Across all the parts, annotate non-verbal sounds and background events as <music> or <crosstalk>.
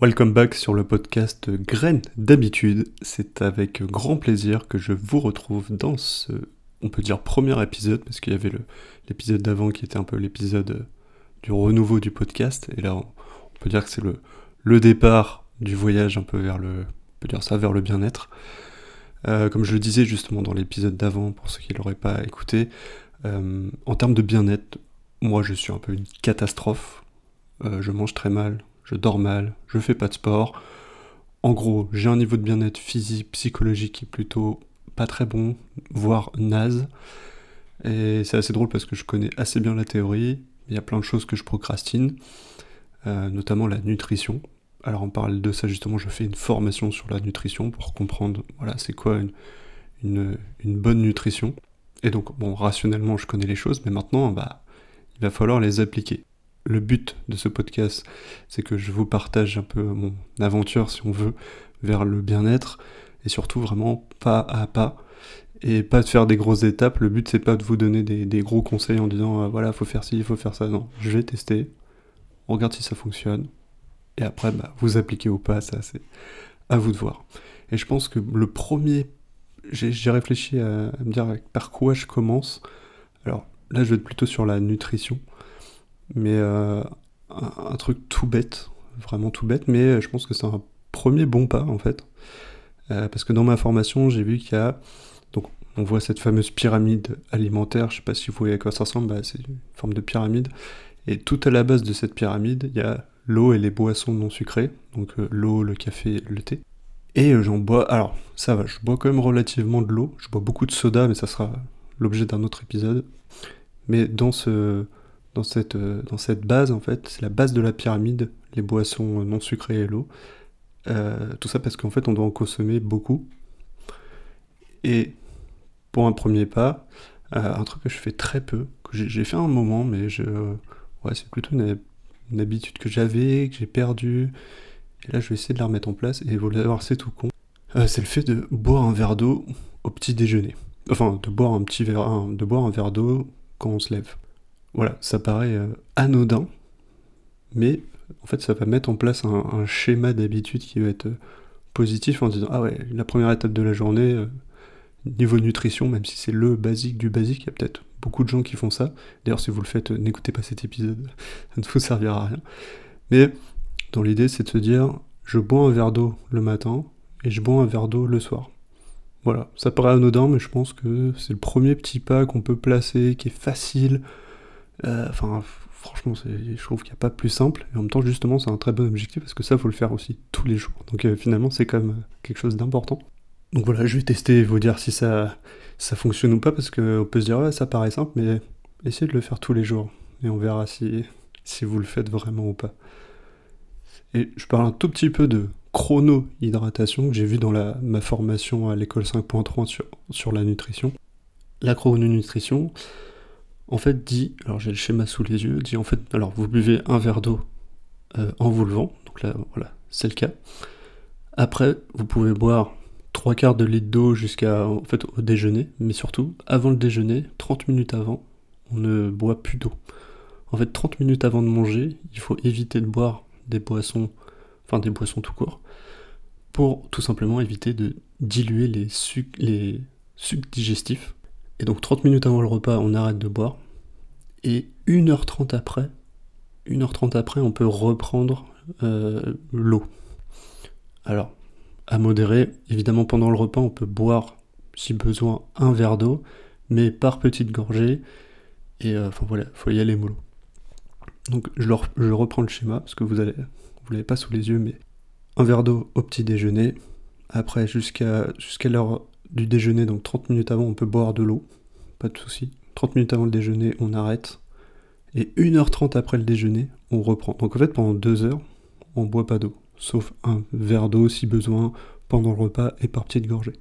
Welcome back sur le podcast Graines d'habitude. C'est avec grand plaisir que je vous retrouve dans ce, on peut dire, premier épisode, parce qu'il y avait l'épisode d'avant qui était un peu l'épisode du renouveau du podcast, et là on, peut dire que c'est le, le départ du voyage un peu vers le, on peut dire ça, vers le bien-être. Euh, comme je le disais justement dans l'épisode d'avant, pour ceux qui ne l'auraient pas écouté, euh, en termes de bien-être, moi je suis un peu une catastrophe. Euh, je mange très mal, je dors mal, je fais pas de sport. En gros, j'ai un niveau de bien-être physique, psychologique qui est plutôt pas très bon, voire naze. Et c'est assez drôle parce que je connais assez bien la théorie. Il y a plein de choses que je procrastine, euh, notamment la nutrition. Alors on parle de ça justement, je fais une formation sur la nutrition pour comprendre, voilà, c'est quoi une, une, bonne nutrition. Et donc, bon, rationnellement, je connais les choses, mais maintenant, bah, il va falloir les appliquer le but de ce podcast, c'est que je vous partage un peu mon aventure, si on veut, vers le bien-être, et surtout vraiment pas à pas, et pas de faire des grosses étapes. Le but, c'est pas de vous donner des, gros conseils en disant, euh, voilà, faut faire ci, il faut faire ça. Non, je vais tester, on regarde si ça fonctionne, et après, bah, vous appliquez ou pas, ça, c'est à vous de voir. Et je pense que le premier, j'ai réfléchi à me dire par quoi je commence. Alors là, je vais être plutôt sur la nutrition mais euh, un, truc tout bête, vraiment tout bête, mais je pense que c'est un premier bon pas en fait. Euh, parce que dans ma formation, j'ai vu qu'il y a. Donc, on voit cette fameuse pyramide alimentaire, je sais pas si vous voyez à quoi ça ressemble, bah, c'est une forme de pyramide. Et tout à la base de cette pyramide, il y a l'eau et les boissons non sucrées, donc euh, l'eau, le café, le thé. Et j'en bois, alors ça va, je bois quand même relativement de l'eau, je bois beaucoup de soda, mais ça sera l'objet d'un autre épisode. Mais dans ce, dans cette, euh, dans cette base, en fait, c'est la base de la pyramide, les boissons non sucrées et l'eau. Euh, tout ça parce qu'en fait, on doit en consommer beaucoup. Et pour un premier pas, euh, un truc que je fais très peu, que j'ai fait un moment, mais je, ouais, c'est plutôt une, habitude que j'avais, que j'ai perdue. Et là, je vais essayer de la remettre en place. Et vous allez voir, c'est tout con. c'est le fait de boire un verre d'eau au petit déjeuner. Enfin, de boire un petit verre, de boire un verre d'eau quand on se lève. Voilà, ça paraît euh, anodin, mais en fait ça va mettre en place un, schéma d'habitude qui va être euh, positif en disant ah ouais, la première étape de la journée, euh, niveau nutrition, même si c'est le basique du basique, il y a peut-être beaucoup de gens qui font ça. D'ailleurs si vous le faites, n'écoutez pas cet épisode, <laughs> ça ne vous servira à rien. Mais dans l'idée c'est de se dire je bois un verre d'eau le matin et je bois un verre d'eau le soir. Voilà, ça paraît anodin, mais je pense que c'est le premier petit pas qu'on peut placer, qui est facile, enfin, franchement, je trouve qu'il n'y a pas plus simple. Et en même temps, justement, c'est un très bon objectif parce que ça, faut le faire aussi tous les jours. Donc euh, finalement, c'est quand même euh, quelque chose d'important. Donc voilà, je vais tester et vous dire si ça, ça fonctionne ou pas parce qu'on peut se dire, ouais, ça paraît simple, mais essayez de le faire tous les jours. Et on verra si, vous le faites vraiment ou pas. Et je parle un tout petit peu de chrono-hydratation que j'ai vu dans la, ma formation à l'école 5.3 sur, sur la nutrition. La chrono-nutrition, en fait dit, alors j'ai le schéma sous les yeux, dit en fait, alors vous buvez un verre d'eau euh, en vous levant, donc là voilà, c'est le cas. Après, vous pouvez boire trois quarts de litre d'eau jusqu'à en fait au déjeuner, mais surtout avant le déjeuner, 30 minutes avant, on ne boit plus d'eau. En fait, 30 minutes avant de manger, il faut éviter de boire des boissons, enfin des boissons tout court, pour tout simplement éviter de diluer les sucs, les sucs digestifs et donc 30 minutes avant le repas, on arrête de boire. Et 1h30 après, 1h30 après, on peut reprendre euh, l'eau. Alors, à modérer, évidemment pendant le repas, on peut boire, si besoin, un verre d'eau, mais par petites gorgées. Et euh, enfin voilà, faut y aller mollo. Donc je, je, reprends le schéma, parce que vous allez, vous l'avez pas sous les yeux, mais un verre d'eau au petit déjeuner. Après, jusqu'à jusqu'à l'heure du déjeuner, donc 30 minutes avant, on peut boire de l'eau, pas de souci. 30 minutes avant le déjeuner, on arrête. Et 1h30 après le déjeuner, on reprend. Donc en fait, pendant 2 heures, on boit pas d'eau, sauf un verre d'eau si besoin pendant le repas et par petite gorgée.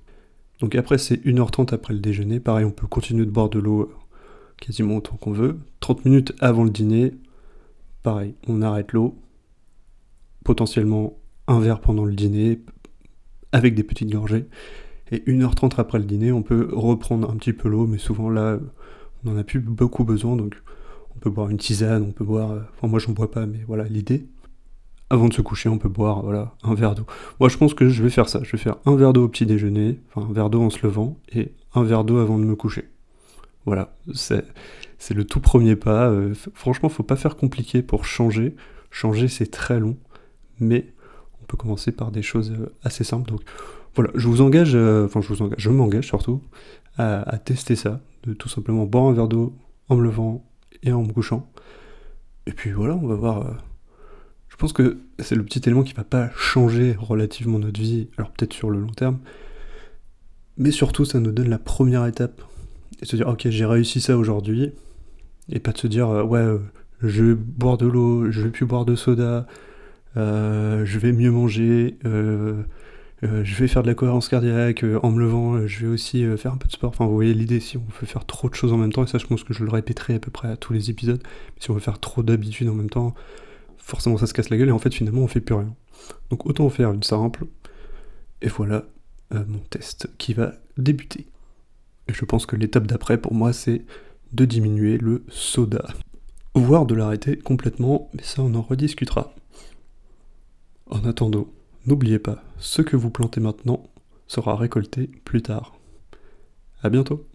Donc après, c'est 1h30 après le déjeuner. Pareil, on peut continuer de boire de l'eau euh, quasiment autant qu'on veut. 30 minutes avant le dîner, pareil, on arrête l'eau. Potentiellement un verre pendant le dîner, avec des petites gorgées. Et 1h30 après le dîner, on peut reprendre un petit peu l'eau, mais souvent là, on n'en a plus beaucoup besoin, donc on peut boire une tisane, on peut boire... Enfin moi j'en bois pas, mais voilà l'idée. avant de se coucher, on peut boire voilà, un verre d'eau. Moi, je pense que je vais faire ça. Je vais faire un verre d'eau au petit déjeuner, enfin un verre d'eau en se levant, et un verre d'eau avant de me coucher. Voilà, c'est, c'est le tout premier pas. Euh, franchement, faut pas faire compliqué pour changer. Changer, c'est très long, mais on peut commencer par des choses euh, assez simples. Donc voilà, je vous engage, euh, enfin je vous engage, je m'engage surtout à, tester ça, de tout simplement boire un verre d'eau en me levant et en me couchant. Et puis voilà, on va voir je pense que c'est le petit élément qui va pas changer relativement notre vie, alors peut-être sur le long terme, mais surtout ça nous donne la première étape. Et se dire, ok, j'ai réussi ça aujourd'hui, et pas de se dire, euh, ouais, euh, je vais boire de l'eau, je vais plus boire de soda, euh, je vais mieux manger, je vais faire de la cohérence cardiaque, en me levant, je vais aussi faire un peu de sport. Enfin, vous voyez l'idée, si on veut faire trop de choses en même temps, et ça je pense que je le répéterai à peu près à tous les épisodes, si on veut faire trop d'habitudes en même temps, forcément ça se casse la gueule et en fait finalement on fait plus rien. Donc autant faire une simple. Et voilà euh, mon test qui va débuter. Et je pense que l'étape d'après pour moi c'est de diminuer le soda. Voire de l'arrêter complètement, mais ça on en rediscutera. En attendant, n'oubliez pas, ce que vous plantez maintenant sera récolté plus tard. A bientôt